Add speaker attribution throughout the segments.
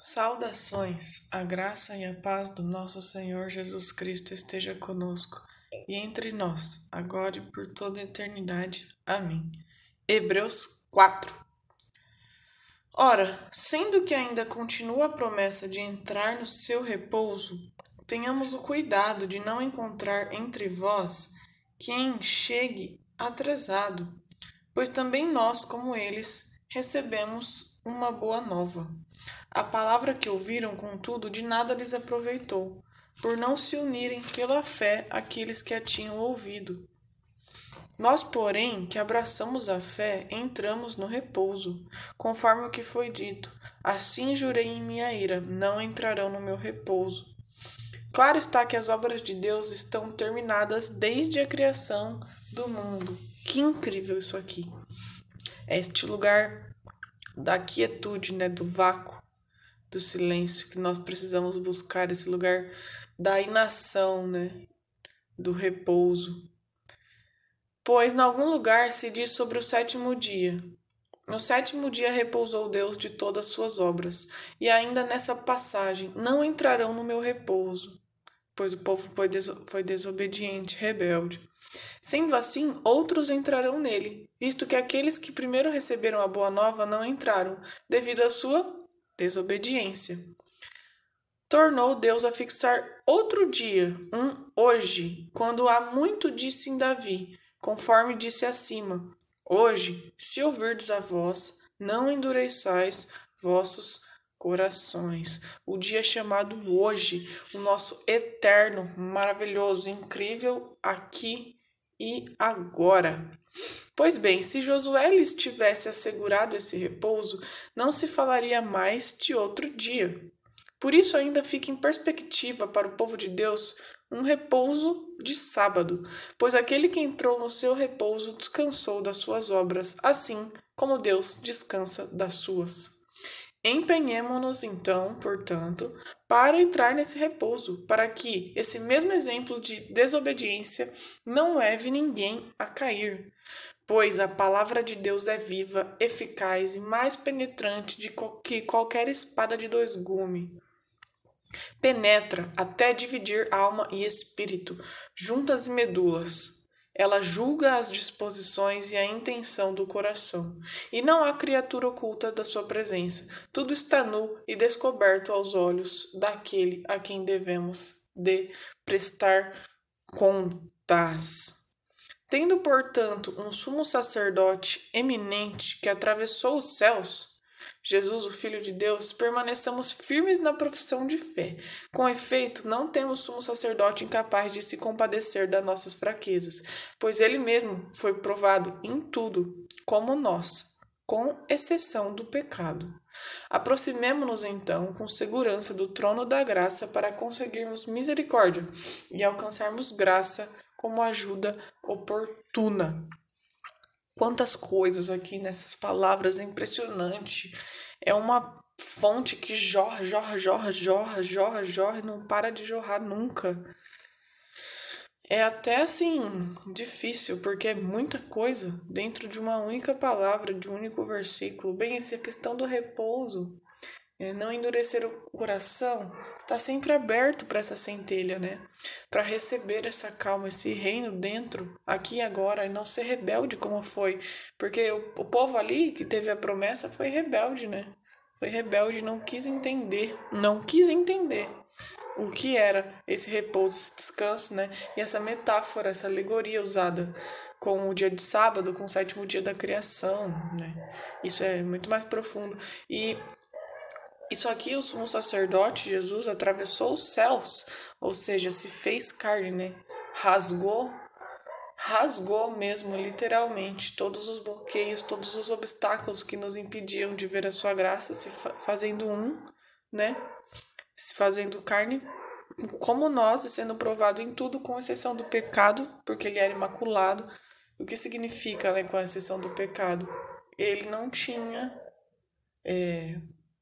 Speaker 1: Saudações, a graça e a paz do nosso Senhor Jesus Cristo esteja conosco e entre nós, agora e por toda a eternidade. Amém. Hebreus 4 Ora, sendo que ainda continua a promessa de entrar no seu repouso, tenhamos o cuidado de não encontrar entre vós quem chegue atrasado, pois também nós, como eles, recebemos uma boa nova. A palavra que ouviram, contudo, de nada lhes aproveitou, por não se unirem pela fé àqueles que a tinham ouvido. Nós, porém, que abraçamos a fé, entramos no repouso, conforme o que foi dito: Assim jurei em minha ira, não entrarão no meu repouso. Claro está que as obras de Deus estão terminadas desde a criação do mundo. Que incrível isso aqui! É este lugar da quietude, né, do vácuo, do silêncio, que nós precisamos buscar esse lugar da inação, né? Do repouso. Pois em algum lugar se diz sobre o sétimo dia. No sétimo dia repousou Deus de todas as suas obras, e ainda nessa passagem não entrarão no meu repouso, pois o povo foi, foi desobediente, rebelde. Sendo assim, outros entrarão nele, visto que aqueles que primeiro receberam a boa nova não entraram, devido à sua desobediência. Tornou Deus a fixar outro dia, um hoje, quando há muito disse em Davi, conforme disse acima: Hoje, se ouvirdes a voz, não endureçais vossos corações. O dia chamado hoje, o nosso eterno, maravilhoso, incrível aqui e agora. Pois bem, se Josué lhes tivesse assegurado esse repouso, não se falaria mais de outro dia. Por isso ainda fica em perspectiva para o povo de Deus um repouso de sábado, pois aquele que entrou no seu repouso descansou das suas obras, assim como Deus descansa das suas. Empenhemo-nos, então, portanto, para entrar nesse repouso, para que esse mesmo exemplo de desobediência não leve ninguém a cair. Pois a palavra de Deus é viva, eficaz e mais penetrante de que qualquer espada de dois gumes. Penetra até dividir alma e espírito, juntas e medulas ela julga as disposições e a intenção do coração, e não há criatura oculta da sua presença. Tudo está nu e descoberto aos olhos daquele a quem devemos de prestar contas. Tendo, portanto, um sumo sacerdote eminente que atravessou os céus, Jesus, o Filho de Deus, permaneçamos firmes na profissão de fé. Com efeito, não temos sumo sacerdote incapaz de se compadecer das nossas fraquezas, pois ele mesmo foi provado em tudo, como nós, com exceção do pecado. Aproximemo-nos então com segurança do trono da graça para conseguirmos misericórdia e alcançarmos graça como ajuda oportuna. Quantas coisas aqui nessas palavras, é impressionante. É uma fonte que jorra, jorra, jorra, jorra, jorra, jorra não para de jorrar nunca. É até assim difícil, porque é muita coisa dentro de uma única palavra, de um único versículo. Bem, essa questão do repouso, é não endurecer o coração, está sempre aberto para essa centelha, né? Para receber essa calma, esse reino dentro, aqui e agora, e não ser rebelde como foi. Porque o, o povo ali que teve a promessa foi rebelde, né? Foi rebelde, não quis entender, não quis entender o que era esse repouso, esse descanso, né? E essa metáfora, essa alegoria usada com o dia de sábado, com o sétimo dia da criação, né? Isso é muito mais profundo. E isso aqui, o sumo sacerdote Jesus atravessou os céus, ou seja, se fez carne, né? Rasgou, rasgou mesmo, literalmente, todos os bloqueios, todos os obstáculos que nos impediam de ver a sua graça, se fazendo um, né? Se fazendo carne como nós, e sendo provado em tudo, com exceção do pecado, porque ele era imaculado. O que significa, né, com exceção do pecado? Ele não tinha. É,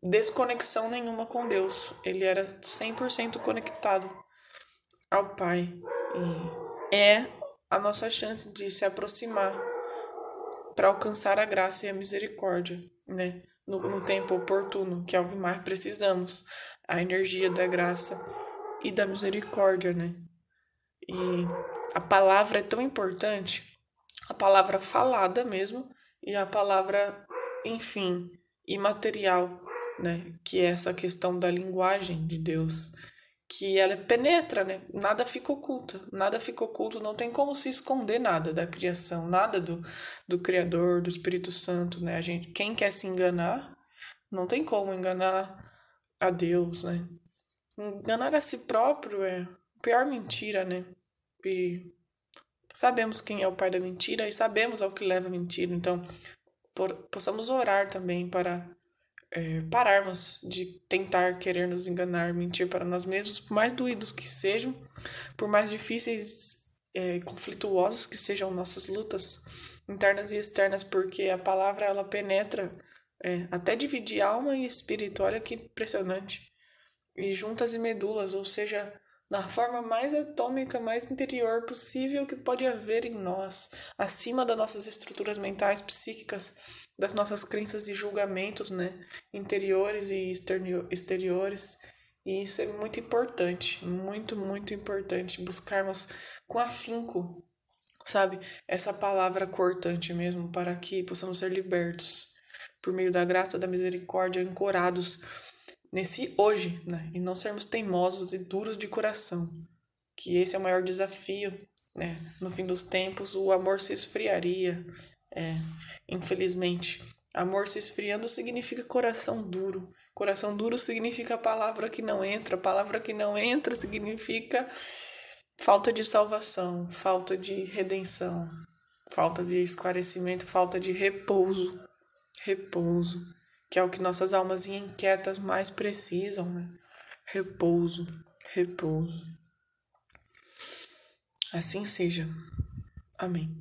Speaker 1: desconexão nenhuma com Deus. Ele era 100% conectado ao Pai. E é a nossa chance de se aproximar para alcançar a graça e a misericórdia, né? no, no tempo oportuno, que é o que mais precisamos, a energia da graça e da misericórdia, né? E a palavra é tão importante, a palavra falada mesmo e a palavra, enfim, imaterial, né? Que é essa questão da linguagem de Deus, que ela penetra, né? Nada fica oculto, nada fica oculto, não tem como se esconder nada da criação, nada do, do Criador, do Espírito Santo, né? A gente, quem quer se enganar, não tem como enganar a Deus, né? Enganar a si próprio é a pior mentira, né? E sabemos quem é o pai da mentira e sabemos ao que leva a mentira, então por, possamos orar também para é, pararmos de tentar querer nos enganar, mentir para nós mesmos, por mais doídos que sejam, por mais difíceis e é, conflituosos que sejam nossas lutas internas e externas, porque a palavra ela penetra é, até dividir alma e espírito, olha que impressionante. E juntas e medulas, ou seja, na forma mais atômica, mais interior possível que pode haver em nós, acima das nossas estruturas mentais, psíquicas, das nossas crenças e julgamentos, né, interiores e exteriores. E isso é muito importante, muito, muito importante buscarmos com afinco, sabe, essa palavra cortante mesmo, para que possamos ser libertos por meio da graça, da misericórdia, ancorados nesse hoje, né? E não sermos teimosos e duros de coração. Que esse é o maior desafio, né? No fim dos tempos, o amor se esfriaria, é, infelizmente. Amor se esfriando significa coração duro. Coração duro significa palavra que não entra. Palavra que não entra significa falta de salvação, falta de redenção, falta de esclarecimento, falta de repouso. Repouso que é o que nossas almas inquietas mais precisam, né? Repouso, repouso. Assim seja. Amém.